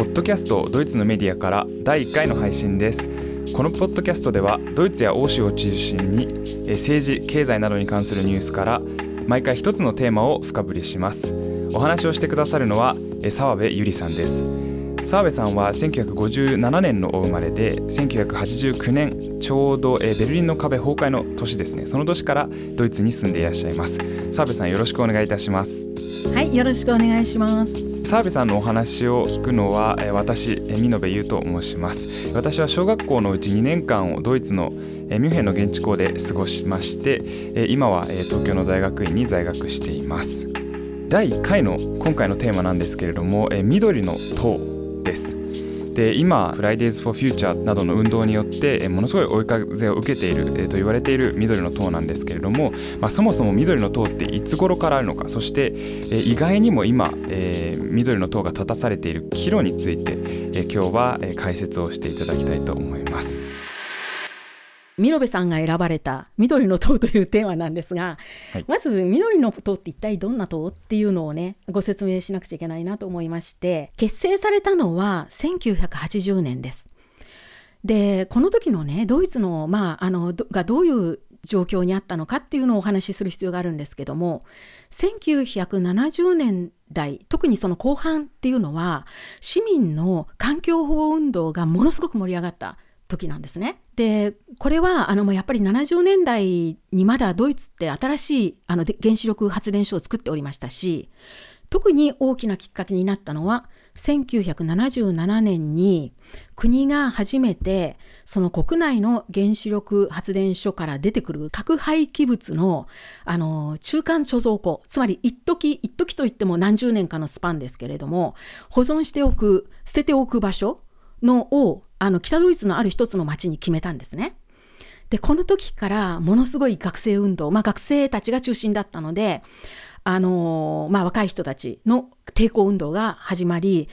ポッドキャストドイツのメディアから第1回の配信です。このポッドキャストではドイツや欧州を中心に政治経済などに関するニュースから毎回一つのテーマを深掘りします。お話をしてくださるのは澤部ゆりさんです。澤部さんは1957年のお生まれで1989年ちょうどベルリンの壁崩壊の年ですね。その年からドイツに住んでいらっしゃいます。澤部さんよろしくお願いいたします。はいよろしくお願いします。澤部さんのお話を聞くのは私見延優と申します。私は小学校のうち2年間をドイツのミュンヘンの現地校で過ごしまして今は東京の大学院に在学しています。第1回の今回のテーマなんですけれども緑の党です。で今フライデーズ・フォー・フューチャーなどの運動によってものすごい追い風を受けていると言われている緑の党なんですけれども、まあ、そもそも緑の塔っていつ頃からあるのかそして意外にも今、えー、緑の塔が立たされている岐路について、今日は解説をしていただきたいと思います。見延さんが選ばれた緑の塔というテーマなんですが、はい、まず緑の塔って一体どんな塔っていうのをねご説明しなくちゃいけないなと思いまして結成されたのは1980年です。でこの時のねドイツの,、まあ、あのがどういう状況にあったのかっていうのをお話しする必要があるんですけども1970年代特にその後半っていうのは市民の環境保護運動がものすごく盛り上がった時なんですね。でこれはあのやっぱり70年代にまだドイツって新しいあの原子力発電所を作っておりましたし特に大きなきっかけになったのは1977年に国が初めてその国内の原子力発電所から出てくる核廃棄物のあの中間貯蔵庫つまり一時一時といっても何十年かのスパンですけれども保存しておく捨てておく場所のをあの北ドイツのある一つの町に決めたんですね。でこの時からものすごい学生運動、まあ、学生たちが中心だったので、あのまあ、若い人たちの抵抗運動が始まり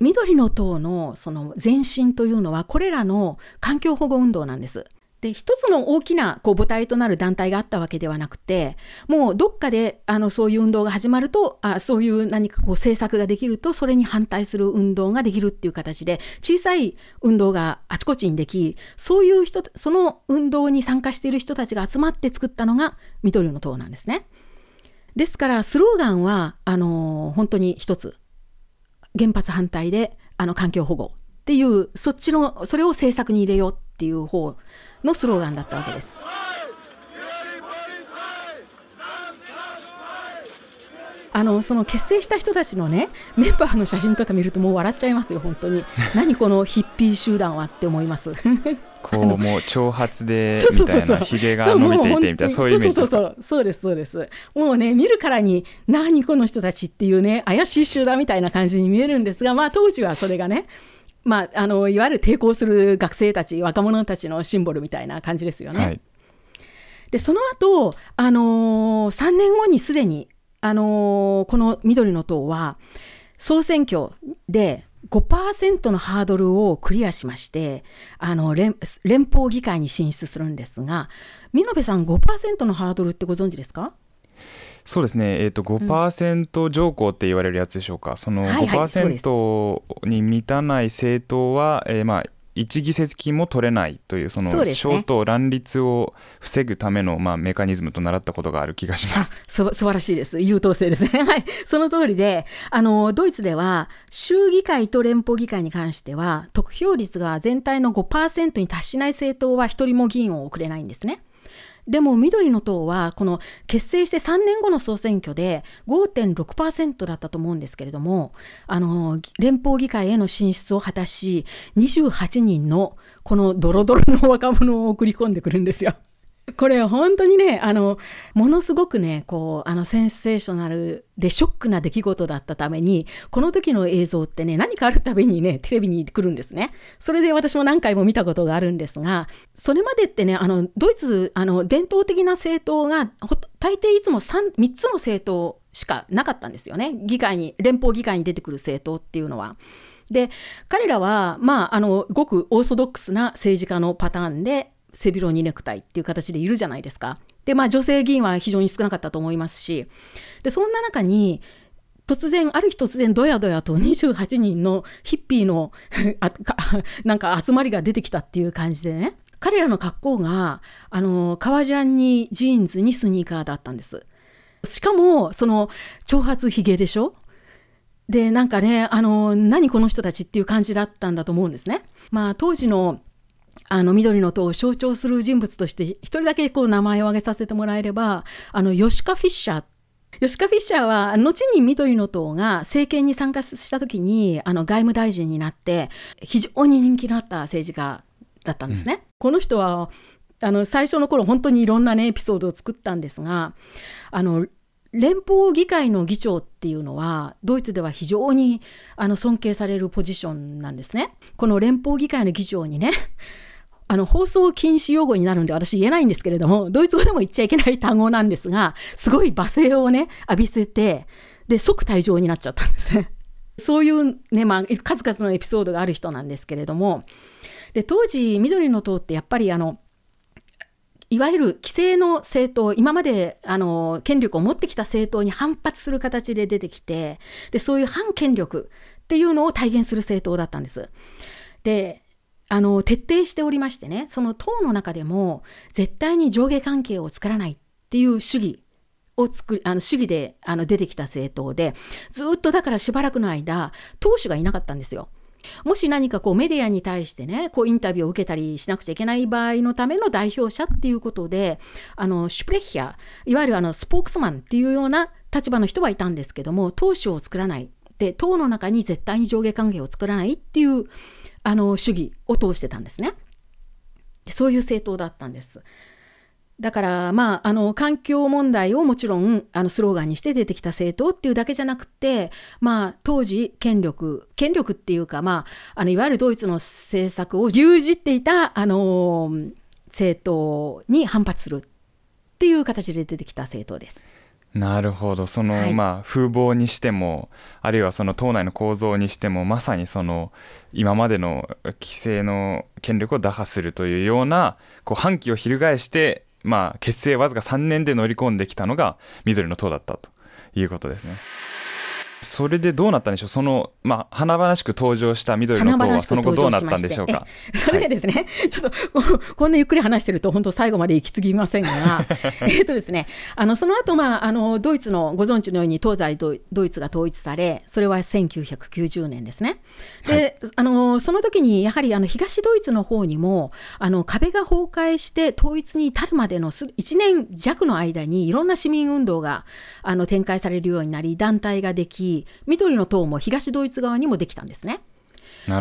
緑の党のその前身というのはこれらの環境保護運動なんです。で一つの大きなこう母体となる団体があったわけではなくてもうどっかであのそういう運動が始まるとあそういう何かこう政策ができるとそれに反対する運動ができるっていう形で小さい運動があちこちにできそういう人その運動に参加している人たちが集まって作ったのが緑の党なんですね。ですからスローガンはあの本当に一つ原発反対であの環境保護っていうそっちのそれを政策に入れようっていう方のスローガンだったわけです。あのその結成した人たちのねメンバーの写真とか見るともう笑っちゃいますよ本当に。何このヒッピー集団はって思います。こうもう長髪で みたいなひげが伸びていてみたいなそういうイメージですか？そう。そうですそうです。もうね見るからに何この人たちっていうね怪しい集団みたいな感じに見えるんですがまあ当時はそれがねまあ、あのいわゆる抵抗する学生たち若者たちのシンボルみたいな感じですよね。はい、でその後、あのー、3年後にすでに、あのー、この緑の党は総選挙で5%のハードルをクリアしましてあの連連邦議会に進出するんですが見延さん5%のハードルってご存知ですか？そうですね、えーと、5%条項って言われるやつでしょうか、うん、その5%に満たない政党は、えー、まあ、一議席も取れないというその小党乱立を防ぐためのまあメカニズムと習ったことがある気がします。素晴らしいです。優等生ですね。はい、その通りで、あのドイツでは州議会と連邦議会に関しては得票率が全体の5%に達しない政党は一人も議員を送れないんですね。でも緑の党はこの結成して3年後の総選挙で5.6%だったと思うんですけれどもあの連邦議会への進出を果たし28人のこのドロドロの若者を送り込んでくるんですよ。これ本当にね、あの、ものすごくね、こう、あの、センセーショナルでショックな出来事だったために、この時の映像ってね、何かあるたびにね、テレビに来るんですね。それで私も何回も見たことがあるんですが、それまでってね、あの、ドイツ、あの、伝統的な政党が、大抵いつも 3, 3つの政党しかなかったんですよね。議会に、連邦議会に出てくる政党っていうのは。で、彼らは、まあ、あの、ごくオーソドックスな政治家のパターンで、背広にネクタイっていう形でいるじゃないですか。で、まあ女性議員は非常に少なかったと思いますし、で、そんな中に、突然ある日突然どやどやと28人のヒッピーのなんか集まりが出てきたっていう感じでね。彼らの格好があの革ジャンにジーンズにスニーカーだったんです。しかもその長髪ひげでしょ？でなんかねあの何この人たちっていう感じだったんだと思うんですね。まあ当時のあの緑の党を象徴する人物として一人だけこう名前を挙げさせてもらえればあのヨシカ・フィッシャー吉川フィッシャーは後に緑の党が政権に参加した時にあの外務大臣になって非常に人気のあった政治家だったんですね。うん、この人はあの最初の頃本当にいろんなねエピソードを作ったんですがあの連邦議会の議長っていうのはドイツでは非常にあの尊敬されるポジションなんですね。この連邦議会の議長にねあの放送禁止用語になるんで私言えないんですけれどもドイツ語でも言っちゃいけない単語なんですがすごい罵声をね浴びせてで即退場になっちゃったんですね。そういうね、まあ、数々のエピソードがある人なんですけれどもで当時緑の党ってやっぱりあのいわゆる既成の政党今まであの権力を持ってきた政党に反発する形で出てきてでそういう反権力っていうのを体現する政党だったんです。であの徹底しておりましてねその党の中でも絶対に上下関係を作らないっていう主義を作りあの主義であの出てきた政党でずっとだからしばらくの間党首がいなかったんですよ。もし何かこうメディアに対してねこうインタビューを受けたりしなくちゃいけない場合のための代表者っていうことであのシュプレッヒャいわゆるあのスポークスマンっていうような立場の人はいたんですけども党首を作らないで党の中に絶対に上下関係を作らないっていうあの主義を通してたんですね。そういう政党だったんです。だからまああの環境問題をもちろんあのスローガンにして出てきた政党っていうだけじゃなくてまあ当時権力権力っていうかまああのいわゆるドイツの政策を牛耳っていたあの政党に反発するっていう形で出てきた政党です。なるほどその、はい、まあ風貌にしてもあるいはその党内の構造にしてもまさにその今までの規制の権力を打破するというようなこう反旗を翻してまあ結成わずか3年で乗り込んできたのが緑の党だったということですね。それでどうなったんでしょう、その、まあ、華々しく登場した緑の塔は、その後どうなったんでしょうか？それでですね、はい、ちょっとこんなゆっくり話してると、本当、最後まで行き過ぎませんが、えっとですね、あのその後、まああのドイツのご存知のように、東西ドイツが統一され、それは1990年ですね。で、はい、あのその時にやはりあの東ドイツの方にもあの壁が崩壊して統一に至るまでの1年弱の間にいろんな市民運動があの展開されるようになり団体ができ緑の党も東ドイツ側にもできたんですね。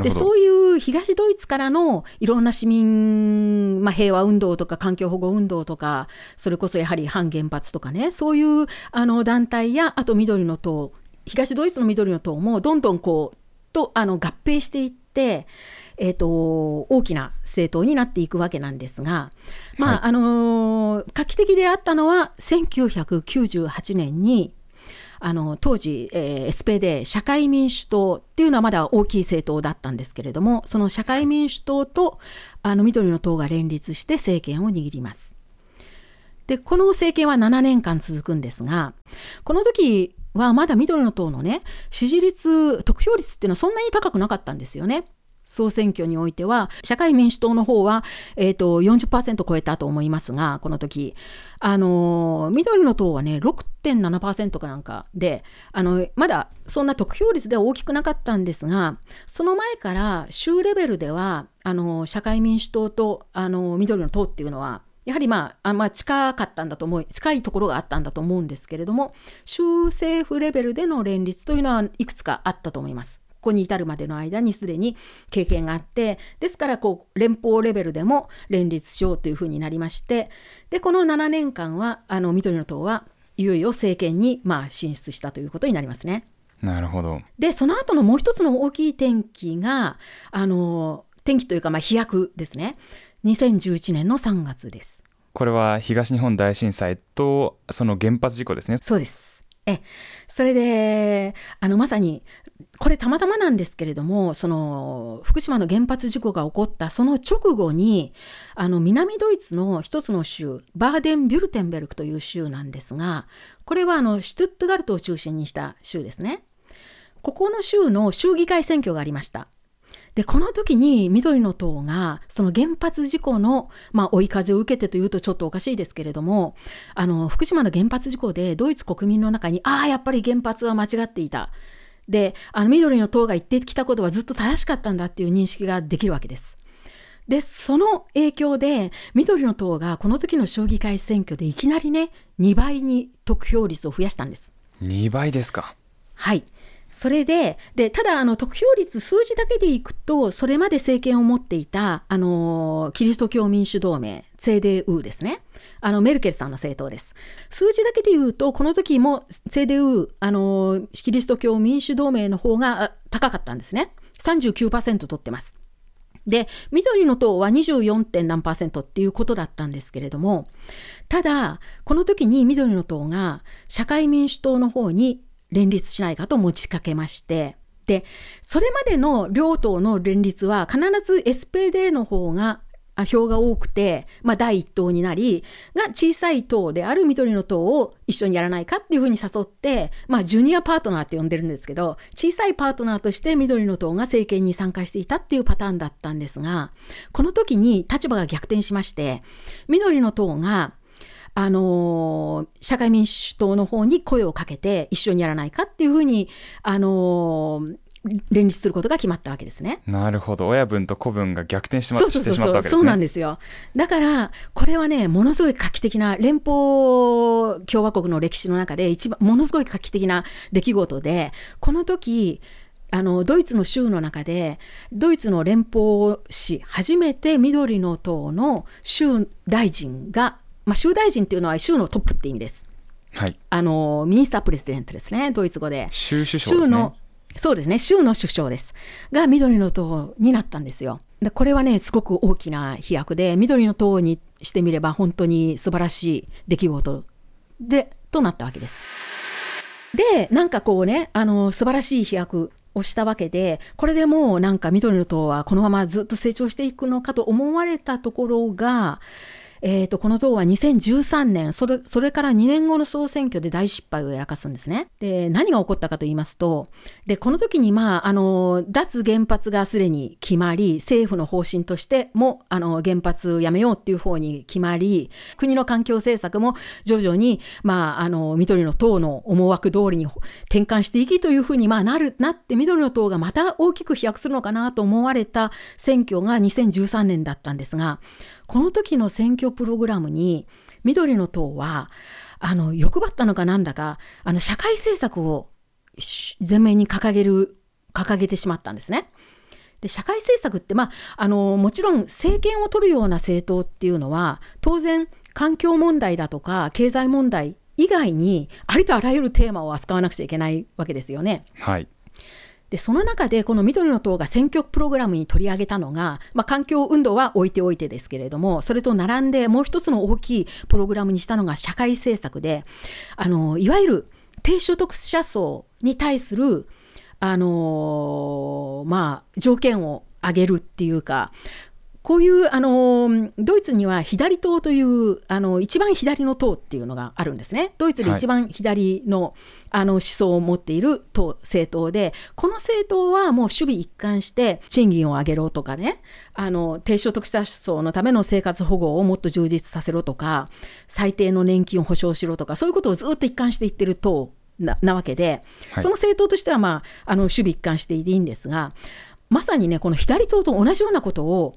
でそういう東ドイツからのいろんな市民、まあ、平和運動とか環境保護運動とかそれこそやはり反原発とかねそういうあの団体やあと緑の党東ドイツの緑の党もどんどんこうとあの合併していって、えーと、大きな政党になっていくわけなんですが、まあ、はい、あの画期的であったのは1998年にあの当時、えー、SPD 社会民主党っていうのはまだ大きい政党だったんですけれどもその社会民主党とあの緑の党が連立して政権を握ります。でこの政権は7年間続くんですがこの時はまだ緑の党のね支持率得票率っていうのはそんなに高くなかったんですよね。総選挙においては社会民主党の方は、えーと、40%超えたと思いますがこの時あの緑の党はね6.7%かなんかであのまだそんな得票率では大きくなかったんですがその前から州レベルではあの社会民主党とあの緑の党っていうのはやはりまあ、あまあ、近かったんだと思う、近いところがあったんだと思うんですけれども、州政府レベルでの連立というのはいくつかあったと思います。ここに至るまでの間にすでに経験があってですからこう連邦レベルでも連立しようというふうになりましてでこの7年間はあの緑の党はいよいよ政権にまあ進出したということになりますね。なるほどでその後のもう一つの大きい転機があの転機というかまあ飛躍ですね2011年の3月です。これは東日本大震災とその原発事故ですね。そうです。えそれであのまさにこれたまたまなんですけれどもその福島の原発事故が起こったその直後にあの南ドイツの一つの州バーデン・ビュルテンベルクという州なんですがこれはあのシュトゥットガルトを中心にした州ですね。ここの州の州議会選挙がありました。で、この時に緑の党が、その原発事故の、まあ、追い風を受けてというとちょっとおかしいですけれども、あの、福島の原発事故でドイツ国民の中に、ああ、やっぱり原発は間違っていた。で、あの、緑の党が言ってきたことはずっと正しかったんだっていう認識ができるわけです。で、その影響で、緑の党がこの時の将棋会選挙でいきなりね、2倍に得票率を増やしたんです。2倍ですか。はい。それで、で、ただ、あの、得票率、数字だけでいくと、それまで政権を持っていた、あの、キリスト教民主同盟、セーデウーですね。あの、メルケルさんの政党です。数字だけで言うと、この時も、セーデウー、あの、キリスト教民主同盟の方が高かったんですね。39%取ってます。で、緑の党は 24. 点何っていうことだったんですけれども、ただ、この時に緑の党が社会民主党の方に連立しないかと持ちかけまして、で、それまでの両党の連立は必ず SPD の方が票が多くて、まあ、第一党になり、が小さい党である緑の党を一緒にやらないかっていうふうに誘って、まあ、ジュニアパートナーって呼んでるんですけど、小さいパートナーとして緑の党が政権に参加していたっていうパターンだったんですが、この時に立場が逆転しまして、緑の党があの社会民主党の方に声をかけて一緒にやらないかっていうふうに、あの連立することが決まったわけですね。なるほど。親分と子分が逆転してしまったわけですね。そうなんですよ。だから、これはね、ものすごい画期的な、連邦共和国の歴史の中で一番、ものすごい画期的な出来事で、この時、あのドイツの州の中でドイツの連邦史初めて緑の党の州大臣がまあ、州大臣っていうのは州のトップって意味です。はい、あのミニスタープレジデントですね、ドイツ語で。州首相ですね。そうですね、州の首相です。が、緑の党になったんですよ。でこれはね、すごく大きな飛躍で、緑の党にしてみれば、本当に素晴らしい出来事でとなったわけです。で、なんかこうね、あの素晴らしい飛躍をしたわけで、これでもうなんか緑の党はこのままずっと成長していくのかと思われたところが、えーと、この党は2013年それそれから2年後の総選挙で大失敗をやらかすんですね。で何が起こったかと言いますとでこの時に、まあ、あの脱原発がすでに決まり政府の方針としてもあの原発をやめようっていう方に決まり国の環境政策も徐々に、まあ、あの緑の党の思惑通りに転換していきというふうに、まあ、なるなって緑の党がまた大きく飛躍するのかなと思われた選挙が2013年だったんですがこの時の選挙プログラムに緑の党はあの欲張ったのかなんだかあの社会政策を前面に掲げる掲げてしまったんですね。で社会政策って、まあ、あのもちろん政権を取るような政党っていうのは当然環境問題だとか経済問題以外にありとあらゆるテーマを扱わなくちゃいけないわけですよね。はいでその中でこの緑の党が選挙プログラムに取り上げたのが、まあ、環境運動は置いておいてですけれどもそれと並んでもう一つの大きいプログラムにしたのが社会政策であのいわゆる低所得者層に対するあのまあ条件を上げるっていうかこういうあのドイツには左党というあの一番左の党っていうのがあるんですね。ドイツで一番左のはい、あの思想を持っている党政党でこの政党はもう守備一貫して賃金を上げろとかねあの低所得者層のための生活保護をもっと充実させろとか最低の年金を保障しろとかそういうことをずっと一貫していってる党ななわけで、はい、その政党としては、まあ、あの守備一貫していいんですがまさにねこの左党と同じようなことを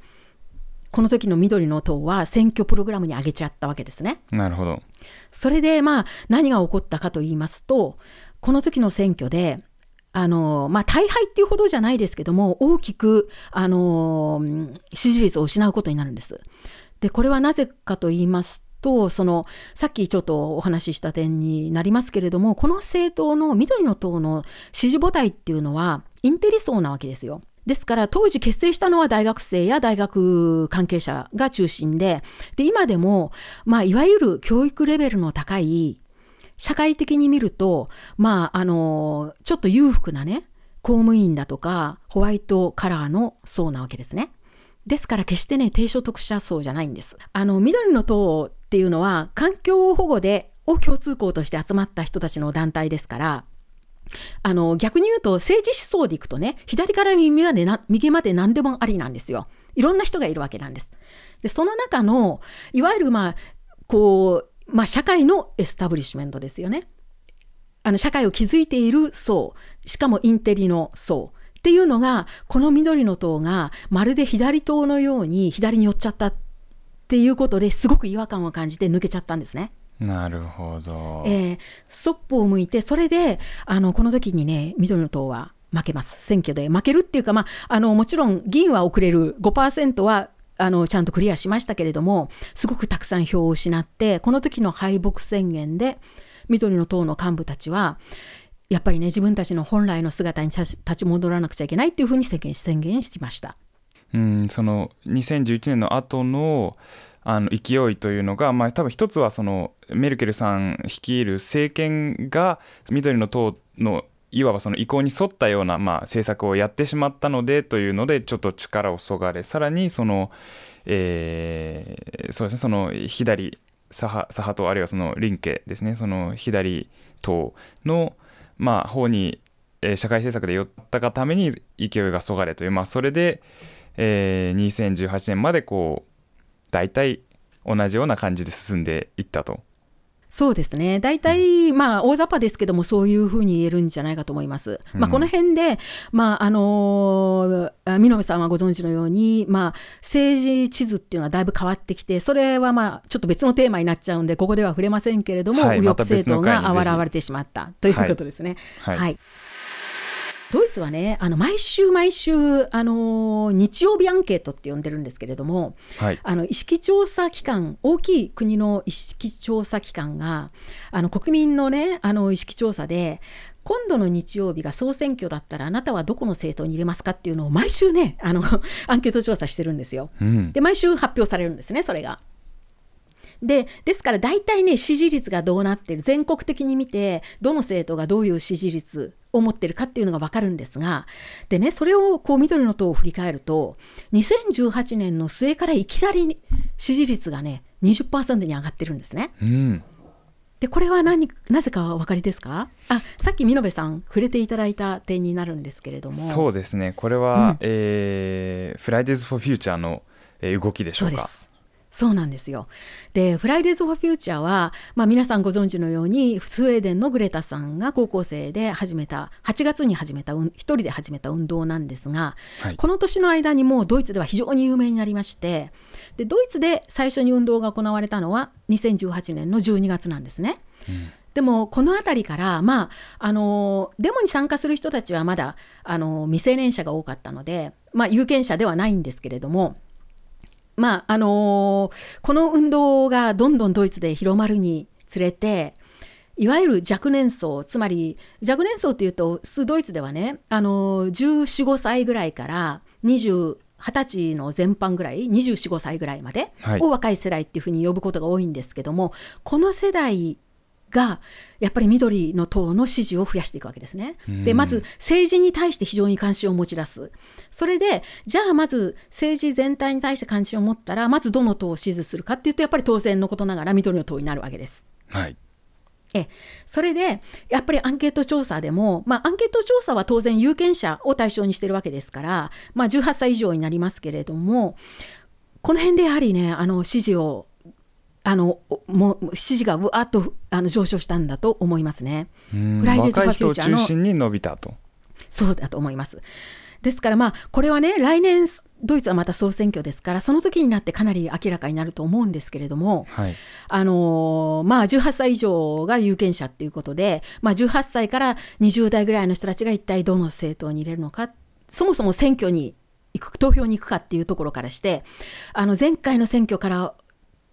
この時の緑の党は選挙プログラムに上げちゃったわけですね。なるほど。それでまあ何が起こったかと言いますとこの時の選挙であのまあ、大敗っていうほどじゃないですけども大きくあの支持率を失うことになるんです。でこれはなぜかと言いますとそのさっきちょっとお話しした点になりますけれどもこの政党の緑の党の支持母体っていうのはインテリ層なわけですよ。ですから当時結成したのは大学生や大学関係者が中心でで今でも、まあ、いわゆる教育レベルの高い社会的に見ると、まあ、あのちょっと裕福なね公務員だとかホワイトカラーの層なわけですね。ですから決してね低所得者層じゃないんです。あの緑の党っていうのは環境保護でを共通項として集まった人たちの団体ですからあの逆に言うと政治思想でいくとね左から右までな右まで何でもありなんですよ。いろんな人がいるわけなんです。でその中のいわゆるまあこうまあ社会のエスタブリッシュメントですよね。あの社会を築いている層しかもインテリの層っていうのがこの緑の党がまるで左党のように左に寄っちゃったっていうことですごく違和感を感じて抜けちゃったんですね。なるほど。えー、そっぽを向いてそれであのこの時にね緑の党は負けます選挙で負けるっていうか、まあ、あのもちろん議員は遅れる5%はあのちゃんとクリアしましたけれどもすごくたくさん票を失ってこの時の敗北宣言で緑の党の幹部たちはやっぱりね自分たちの本来の姿に立ち戻らなくちゃいけないっていうふうに宣言宣言しました。うんその2011年の後のあの勢いというのが、まあ、多分一つはそのメルケルさん率いる政権が緑の党のいわばその意向に沿ったような、まあ、政策をやってしまったのでというのでちょっと力をそがれさらにその、えー、そうですねその左左派左派党あるいはその林家ですねその左党の、まあ、方に、えー、社会政策で寄ったがために勢いがそがれという、まあ、それで、えー、2018年までこう大体同じような感じで進んでいったと。そうですね。大体、まあ、大雑把ですけども、そういうふうに言えるんじゃないかと思います。まあ、この辺で、まあ、あのー、見延さんはご存知のように、まあ、政治地図っていうのはだいぶ変わってきて、それはまあ、ちょっと別のテーマになっちゃうんで、ここでは触れませんけれども、はい、右翼政党が現れてしまったということですね。はい、はいドイツはねあの毎週毎週あの日曜日アンケートって呼んでるんですけれども、はい、あの意識調査機関大きい国の意識調査機関があの国民のねあの意識調査で今度の日曜日が総選挙だったらあなたはどこの政党に入れますかっていうのを毎週ねあの アンケート調査してるんですよ。うん、で毎週発表されるんですねそれが。でですから大体ね支持率がどうなってる全国的に見てどの政党がどういう支持率を持ってるかっていうのが分かるんですがでねそれをこう緑の党を振り返ると2018年の末からいきなり支持率がね20%に上がってるんですね。うん。でこれは何なぜかお分かりですか？あさっき見延さん触れていただいた点になるんですけれども。そうですね。これは、うん、えー、フライデーズ・フォー・フューチャーの動きでしょうか。そうなんですよ。で、フライデーズ・フォー・フューチャーは、まあ、皆さんご存知のように、スウェーデンのグレタさんが高校生で始めた、8月に始めた、一人で始めた運動なんですが、はい、この年の間にもドイツでは非常に有名になりまして、でドイツで最初に運動が行われたのは2018年の12月なんですね。うんでもこの辺りから、まあ、あのデモに参加する人たちはまだあの未成年者が多かったので、まあ、有権者ではないんですけれどもまああのー、この運動がどんどんドイツで広まるにつれていわゆる若年層つまり若年層というとドイツではね、あのー、1415歳ぐらいから20 20歳の全般ぐらい245歳ぐらいまでを若い世代っていうふうに呼ぶことが多いんですけども、はい、この世代がやっぱり緑の党の支持を増やしていくわけですね。でまず政治に対して非常に関心を持ち出すそれでじゃあまず政治全体に対して関心を持ったらまずどの党を支持するかっていうとやっぱり当然のことながら緑の党になるわけです。はいえそれでやっぱりアンケート調査でも、まあ、アンケート調査は当然有権者を対象にしてるわけですから、まあ、18歳以上になりますけれどもこの辺でやはりねあの支持をあのもう支持がうわっとあの上昇したんだと思いますね。フライデーズ・ファ・フューチャーの中心に伸びたと。そうだと思います。ですからまあこれはね来年ドイツはまた総選挙ですからその時になってかなり明らかになると思うんですけれども、はい、あのまあ、18歳以上が有権者っていうことで、まあ、18歳から20代ぐらいの人たちが一体どの政党に入れるのかそもそも選挙に行く投票に行くかっていうところからしてあの前回の選挙から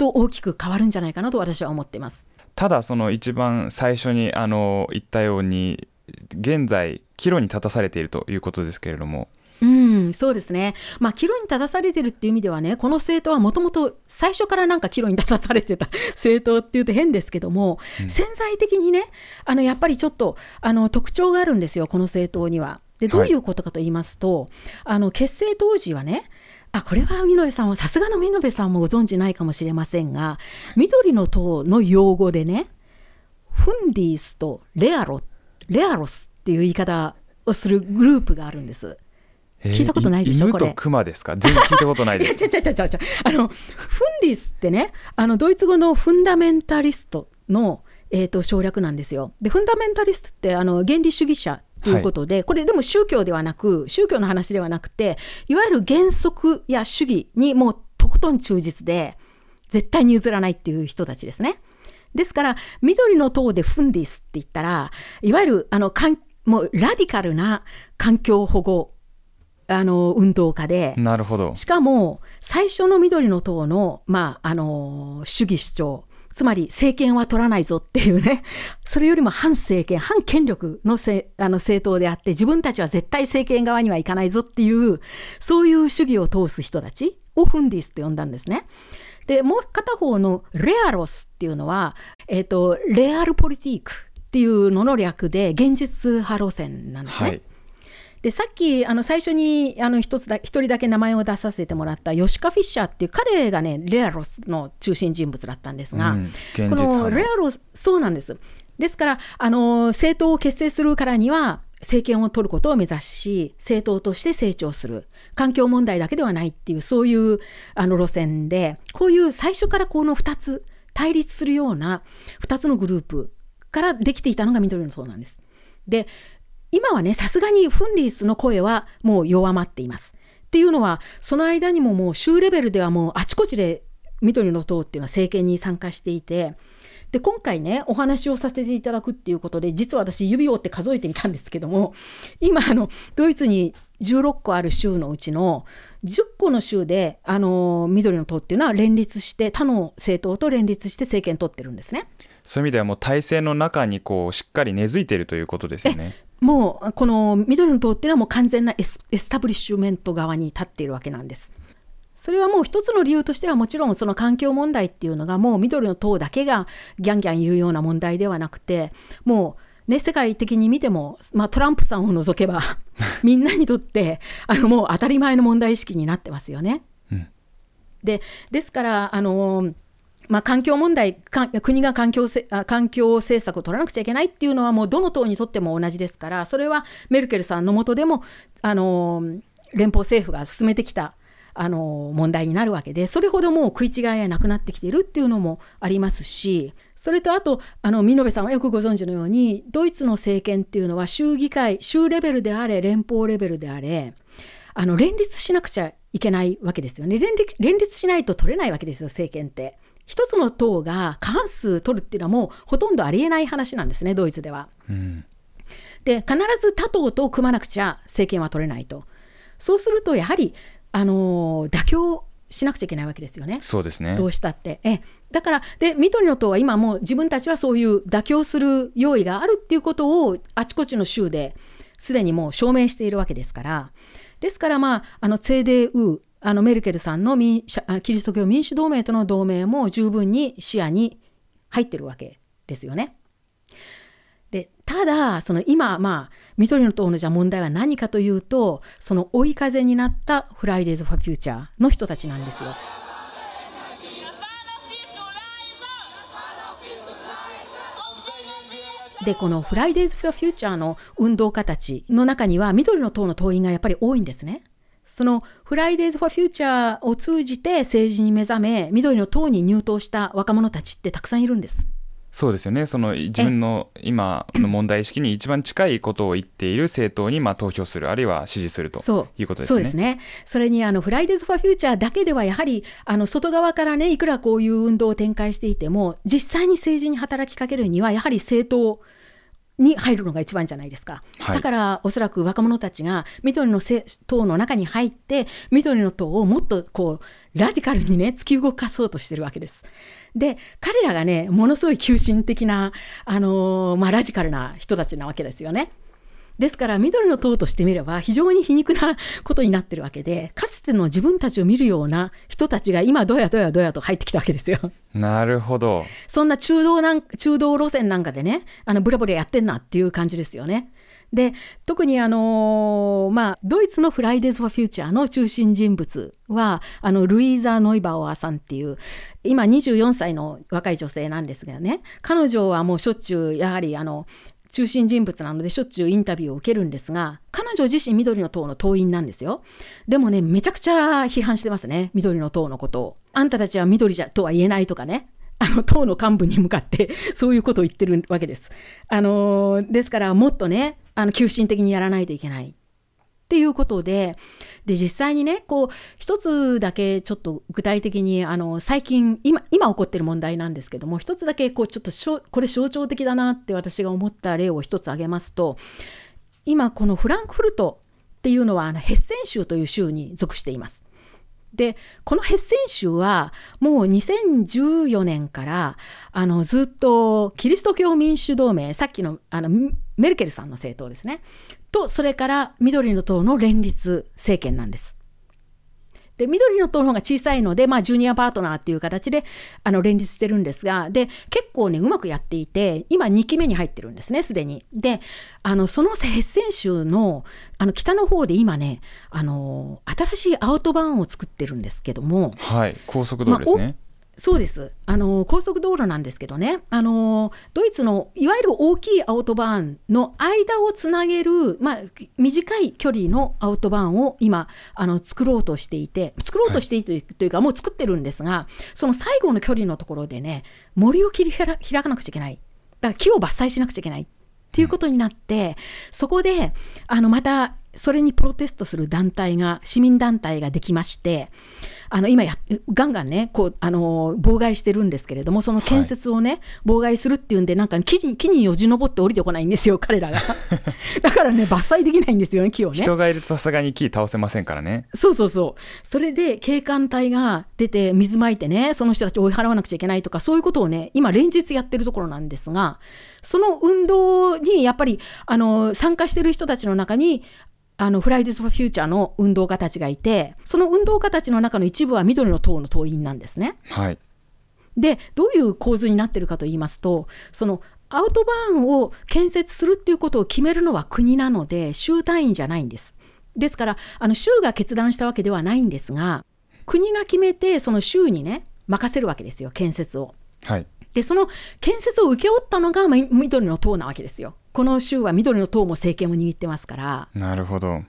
と大きく変わるんじゃないかなと私は思っていますただその一番最初にあの言ったように現在岐路に立たされているということですけれどもうん、そうですね。まあ、岐路に立たされてるっていう意味ではね、この政党はもともと最初からなんか岐路に立たされてた 政党っていうと変ですけども、うん、潜在的にね、あのやっぱりちょっとあの特徴があるんですよ、この政党には。でどういうことかと言いますと、はい、あの結成当時はねあこれは美濃部さんはさすがの美濃部さんもご存じないかもしれませんが緑の塔の用語でねフンディースとレアロレアロスっていう言い方をするグループがあるんです。聞いたことないでしょ、これ。犬と熊ですか？全然聞いたことないです。ちゃちゃちゃちゃちゃ。あの、フンディスってね、あの、ドイツ語のフンダメンタリストの、えーと、省略なんですよ。で、フンダメンタリストってあの原理主義者ということで、はい、これでも宗教ではなく、宗教の話ではなくて、いわゆる原則や主義にもうとことん忠実で、絶対に譲らないっていう人たちですね。ですから、緑の塔でフンディスって言ったら、いわゆるあのかんもうラディカルな環境保護あの運動家でなるほどしかも最初の緑の党の,、まあ、あの主義主張つまり政権は取らないぞっていうね それよりも反政権反権力のせあの政党であって自分たちは絶対政権側には行かないぞっていうそういう主義を通す人たちをフンディスって呼んだんですね。でもう片方のレアロスっていうのは、えーと、レアルポリティークっていうのの略で現実派路線なんですね。はいでさっきあの最初にあの一つだ一人だけ名前を出させてもらったヨシカ・フィッシャーっていう彼がねレアロスの中心人物だったんですが、うん、このレアロスそうなんですですからあの政党を結成するからには政権を取ることを目指し政党として成長する環境問題だけではないっていうそういうあの路線でこういう最初からこの2つ対立するような2つのグループからできていたのが緑の党なんです。で今はね、さすがにフンディスの声はもう弱まっています。っていうのは、その間にももう州レベルではもうあちこちで緑の党っていうのは政権に参加していて、で、今回ね、お話をさせていただくっていうことで、実は私指折って数えてみたんですけども、今、あの、ドイツに16個ある州のうちの10個の州で、あの、緑の党っていうのは連立して、他の政党と連立して政権取ってるんですね。そういう意味ではもう体制の中にこうしっかり根付いているということですよね。もうこの緑の党っていうのはもう完全なエスタブリッシュメント側に立っているわけなんです。それはもう一つの理由としてはもちろんその環境問題っていうのがもう緑の党だけがギャンギャン言うような問題ではなくてもうね世界的に見ても、まあ、トランプさんを除けば みんなにとってあのもう当たり前の問題意識になってますよね。うん、でですからあのまあ、環境問題国が環境環境政策を取らなくちゃいけないっていうのはもうどの党にとっても同じですからそれはメルケルさんのもとでもあの連邦政府が進めてきたあの問題になるわけでそれほどもう食い違いがなくなってきているっていうのもありますしそれとあとあの見延さんはよくご存知のようにドイツの政権っていうのは州議会州レベルであれ連邦レベルであれあの連立しなくちゃいけないわけですよね連立しないと取れないわけですよ政権って。一つの党が過半数取るっていうのはもうほとんどありえない話なんですねドイツでは。うん、で必ず他党と組まなくちゃ政権は取れないと。そうするとやはり、あのー、妥協しなくちゃいけないわけですよね。そうですねどうしたって。えだからで緑の党は今もう自分たちはそういう妥協する用意があるっていうことをあちこちの州ですでにもう証明しているわけですからですからまああの CDU あのメルケルさんのキリスト教民主同盟との同盟も十分に視野に入ってるわけですよね。でただその今まあ緑の党のじゃ問題は何かというとその追い風になったフライデーズ・ファ・フューチャーの人たちなんですよ。でこのフライデーズ・フォー・フューチャーの運動家たちの中には緑の党の党員がやっぱり多いんですね。そのフライデーズ・フォー・フューチャーを通じて政治に目覚め、緑の党に入党した若者たちってたくさんいるんです。そうですよね、その自分の今の問題意識に一番近いことを言っている政党にまあ投票する、あるいは支持するということですね。そうですねそれにあのフライデーズ・フォー・フューチャーだけでは、やはりあの外側からね、いくらこういう運動を展開していても、実際に政治に働きかけるには、やはり政党に入るのが一番じゃないですか、はい、だからおそらく若者たちが緑の党の中に入って緑の党をもっとこうラディカルにね突き動かそうとしてるわけです。で彼らがねものすごい急進的な、あのー、まあ、ラジカルな人たちなわけですよね。ですから緑の党としてみれば非常に皮肉なことになってるわけでかつての自分たちを見るような人たちが今どやどやどやと入ってきたわけですよ。なるほど。そんな中道なん中道路線なんかでねあのブラブラやってんなっていう感じですよね。で特にあの、まあ、ドイツのフライデーズ・フォー・フューチャーの中心人物はあのルイーザ・ノイバワーさんっていう今24歳の若い女性なんですがね彼女はもうしょっちゅうやはりあの中心人物なのでしょっちゅうインタビューを受けるんですが彼女自身緑の党の党員なんですよ。でもねめちゃくちゃ批判してますね。緑の党のことを。あんたたちは緑だとは言えないとかね。あの党の幹部に向かってそういうことを言ってるわけです。あのですからもっとねあの急進的にやらないといけない。っていうことでで実際にねこう一つだけちょっと具体的にあの最近今今起こってる問題なんですけども一つだけこうちょっとしょこれ象徴的だなって私が思った例を一つ挙げますと今このフランクフルトっていうのはあのヘッセン州という州に属しています。でこのヘッセン州はもう2014年からあのずっとキリスト教民主同盟さっきのあのメルケルさんの政党ですねとそれから緑の党の連立政権なんです。で緑の党の方が小さいので、まあ、ジュニアパートナーっていう形であの連立してるんですがで結構ねうまくやっていて今2期目に入ってるんですねすでに。であのそのヘッセン州のあの北の方で今ねあの新しいアウトバーンを作ってるんですけども、はい、高速道路ですね。まあそうです。あの高速道路なんですけどね。あのドイツのいわゆる大きいアウトバーンの間をつなげる、まあ、短い距離のアウトバーンを今あの作ろうとしていて作ろうとしているというか、はい、もう作ってるんですがその最後の距離のところでね森を切り開かなくちゃいけない。だから木を伐採しなくちゃいけないっていうことになって、そこであのまたそれにプロテストする団体が市民団体ができましてあの今やガンガンねこうあの妨害してるんですけれどもその建設をね、はい、妨害するっていうんでなんか木に木によじ登って降りてこないんですよ彼らが。だからね伐採できないんですよね木をね。人がいるとさすがに木倒せませんからね。そうそうそう。それで警官隊が出て水まいてねその人たち追い払わなくちゃいけないとかそういうことをね今連日やってるところなんですがその運動にやっぱりあの参加してる人たちの中にあのフライデーズ・フォー・フューチャーの運動家たちがいてその運動家たちの中の一部は緑の党の党員なんですね。はい、でどういう構図になってるかと言いますとそのアウトバーンを建設するっていうことを決めるのは国なので州単位じゃないんです。ですからあの州が決断したわけではないんですが国が決めてその州にね任せるわけですよ建設を。はい、でその建設を請け負ったのが緑の党なわけですよ。この州は緑の党も政権を握ってますから。なるほど。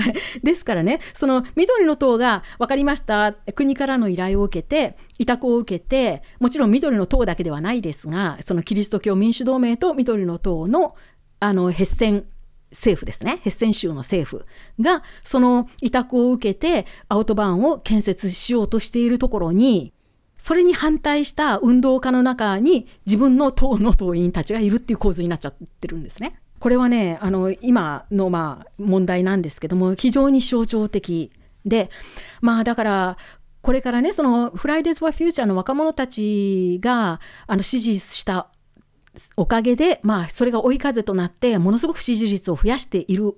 ですからね、その緑の党が分かりました、国からの依頼を受けて、委託を受けて、もちろん緑の党だけではないですが、そのキリスト教民主同盟と緑の党のあのヘッセン政府ですね、ヘッセン州の政府が、その委託を受けて、アウトバーンを建設しようとしているところに、それに反対した運動家の中に自分の党の党員たちがいるっていう構図になっちゃってるんですね。これはねあの今のまあ問題なんですけども非常に象徴的でまあだからこれからねそのフライデーズ・フォー・フューチャーの若者たちがあの支持したおかげで、まあ、それが追い風となってものすごく支持率を増やしている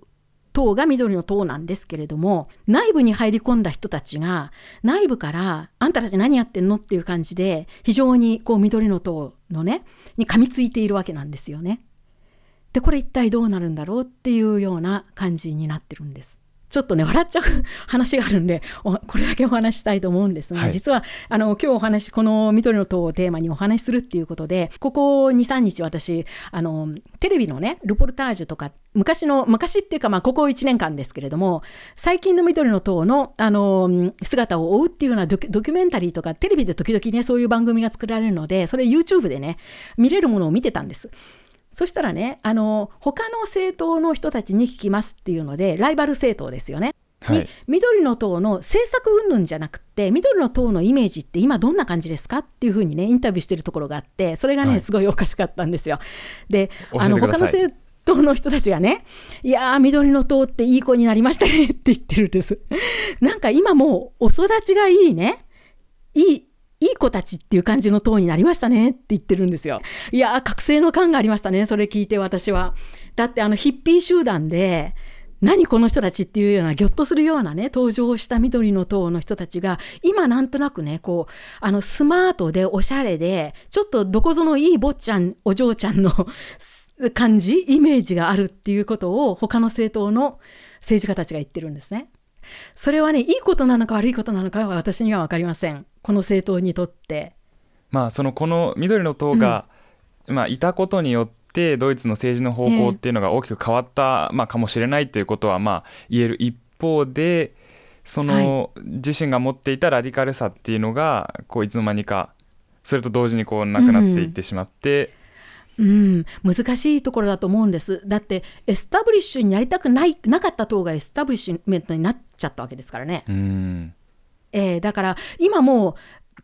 党が緑の党なんですけれども内部に入り込んだ人たちが内部からあんたたち何やってんのっていう感じで非常にこう緑の党のねに噛みついているわけなんですよね。でこれ一体どうなるんだろうっていうような感じになってるんです。ちょっとね笑っちゃう 話があるんでこれだけお話したいと思うんですが、はい、実はあの今日お話この「緑の塔」をテーマにお話しするっていうことでここ23日私あのテレビのねルポルタージュとか昔の昔っていうかまあここ1年間ですけれども最近の緑の塔のあの姿を追うっていうようなドキュメンタリーとかテレビで時々ねそういう番組が作られるのでそれ YouTube でね見れるものを見てたんです。そしたらね、あの、他の政党の人たちに聞きますっていうので、ライバル政党ですよね。はい、緑の党の政策云々じゃなくて緑の党のイメージって今どんな感じですかっていうふうにねインタビューしてるところがあってそれがね、はい、すごいおかしかったんですよ。であの他の政党の人たちがねいやー緑の党っていい子になりましたねって言ってるんです。なんか今もうお育ちがいいねいいいい子たちっていう感じの党になりましたねって言ってるんですよ。いやー、覚醒の感がありましたね。それ聞いて私は。だってあのヒッピー集団で、何この人たちっていうようなぎょっとするようなね登場した緑の党の人たちが今なんとなくねこうあのスマートでおしゃれでちょっとどこぞのいい坊ちゃんお嬢ちゃんの 感じイメージがあるっていうことを他の政党の政治家たちが言ってるんですね。それはねいいことなのか悪いことなのかは私には分かりませんこの政党にとって。まあそのこの緑の党が、うん、まあ、いたことによってドイツの政治の方向っていうのが大きく変わった、まあ、かもしれないということはまあ言える一方でその、自身が持っていたラディカルさっていうのがこういつの間にかそれと同時にこうなくなっていってしまって。うんうん、難しいところだと思うんです。だってエスタブリッシュになりたくないなかった党がエスタブリッシュメントになっちゃったわけですからね。うんえー、だから今も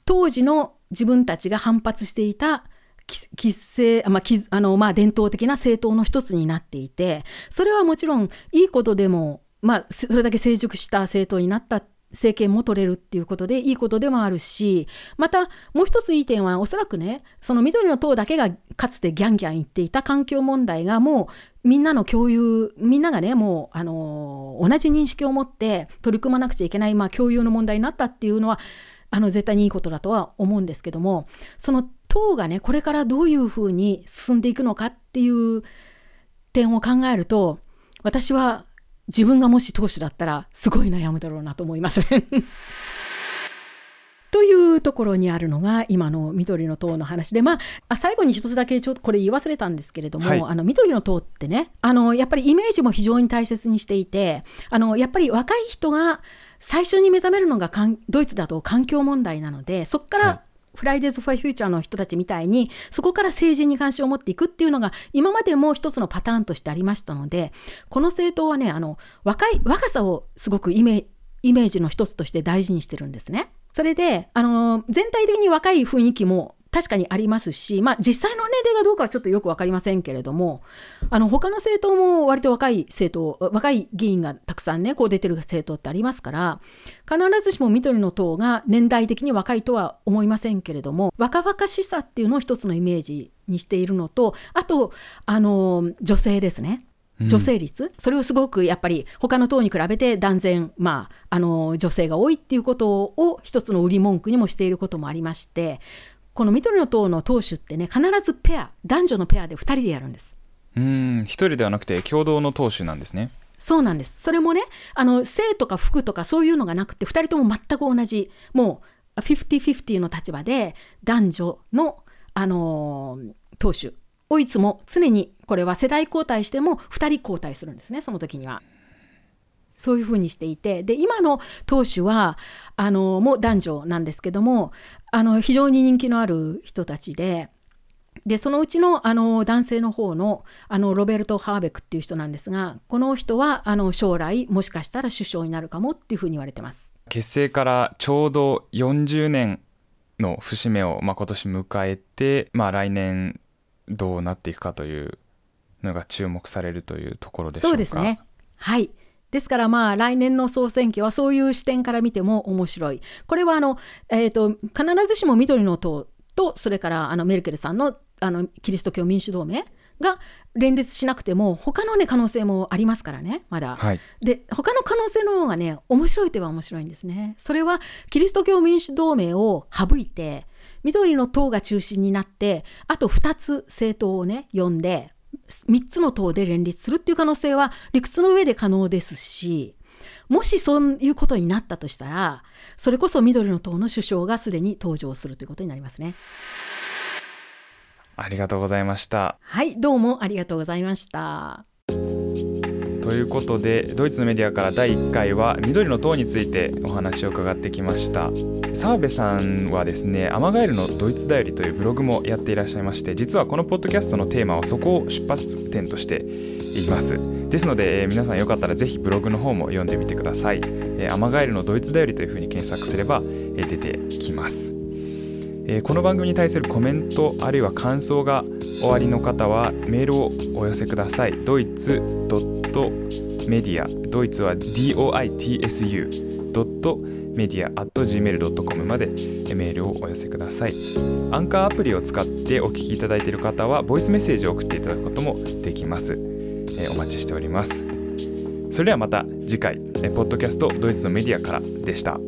当時の自分たちが反発していた既成、まああのまあ、伝統的な政党の一つになっていてそれはもちろんいいことでも、まあ、それだけ成熟した政党になった政権も取れるっていうことでいいことでもあるしまたもう一ついい点はおそらくねその緑の党だけがかつてギャンギャン言っていた環境問題がもうみんなの共有みんながねもうあの同じ認識を持って取り組まなくちゃいけない、まあ、共有の問題になったっていうのはあの絶対にいいことだとは思うんですけどもその党がねこれからどういうふうに進んでいくのかっていう点を考えると私は自分がもし党首だったらすごい悩むだろうなと思います。ね というところにあるのが今の緑の党の話で、まあ、最後に一つだけちょっとこれ言い忘れたんですけれども、はい、あの緑の党ってねあのやっぱりイメージも非常に大切にしていてあのやっぱり若い人が最初に目覚めるのがドイツだと環境問題なのでそこからフライデーズ・フォー・フューチャーの人たちみたいにそこから政治に関心を持っていくっていうのが今までも一つのパターンとしてありましたのでこの政党はねあの若い若さをすごくイメージの一つとして大事にしてるんですね。それであの全体的に若い雰囲気も確かにありますし、まあ、実際の年齢がどうかはちょっとよく分かりませんけれどもあの他の政党も割と若い政党若い議員がたくさんねこう出てる政党ってありますから必ずしも緑の党が年代的に若いとは思いませんけれども若々しさっていうのを一つのイメージにしているのとあとあの女性ですね。女性率、うん、それをすごくやっぱり他の党に比べて断然、まあ、あの女性が多いっていうことを一つの売り文句にもしていることもありましてこの緑の党の党首ってね必ずペア男女のペアで2人でやるんです。うん1人ではなくて共同の党首なんですね。そうなんです。それもねあの性とか服とかそういうのがなくて2人とも全く同じもう50-50の立場で男女の、あのー、党首をいつも常にこれは世代交代しても2人交代するんですねその時には。そういうふうにしていてで今の党首はあのもう男女なんですけどもあの非常に人気のある人たちで。でそのうちのあの男性の方のあのロベルト・ハーベクっていう人なんですがこの人はあの将来もしかしたら首相になるかもっていうふうに言われてます。結成からちょうど40年の節目を、まあ、今年迎えて、まあ、来年どうなっていくかというのが注目されるというところでしょうか。そうですね。はいですからまあ来年の総選挙はそういう視点から見ても面白い。これはあの、えーと、必ずしも緑の党とそれからあのメルケルさんのあのキリスト教民主同盟が連立しなくても他のね可能性もありますからねまだ。はい、で他の可能性の方がね面白いといえば面白いんですね。それはキリスト教民主同盟を省いて緑の党が中心になってあと2つ政党をね呼んで3つの党で連立するっていう可能性は理屈の上で可能ですしもしそういうことになったとしたらそれこそ緑の党の首相がすでに登場するということになりますね。ありがとうございました。はいどうもありがとうございました。ということでドイツのメディアから第1回は緑の党についてお話を伺ってきました澤部さんはですねアマガエルのドイツだよりというブログもやっていらっしゃいまして実はこのポッドキャストのテーマはそこを出発点としています。ですので、えー、皆さんよかったらぜひブログの方も読んでみてください、えー、アマガエルのドイツだよりというふうに検索すれば、えー、出てきます。えー、この番組に対するコメントあるいは感想がおありの方はメールをお寄せください。ドイツドットメディア。ドイツは DOITSU メディア @gmail.com までメールをお寄せください。アンカーアプリを使ってお聞きいただいている方はボイスメッセージを送っていただくこともできます、えお待ちしております。それではまた次回ポッドキャストドイツのメディアからでした。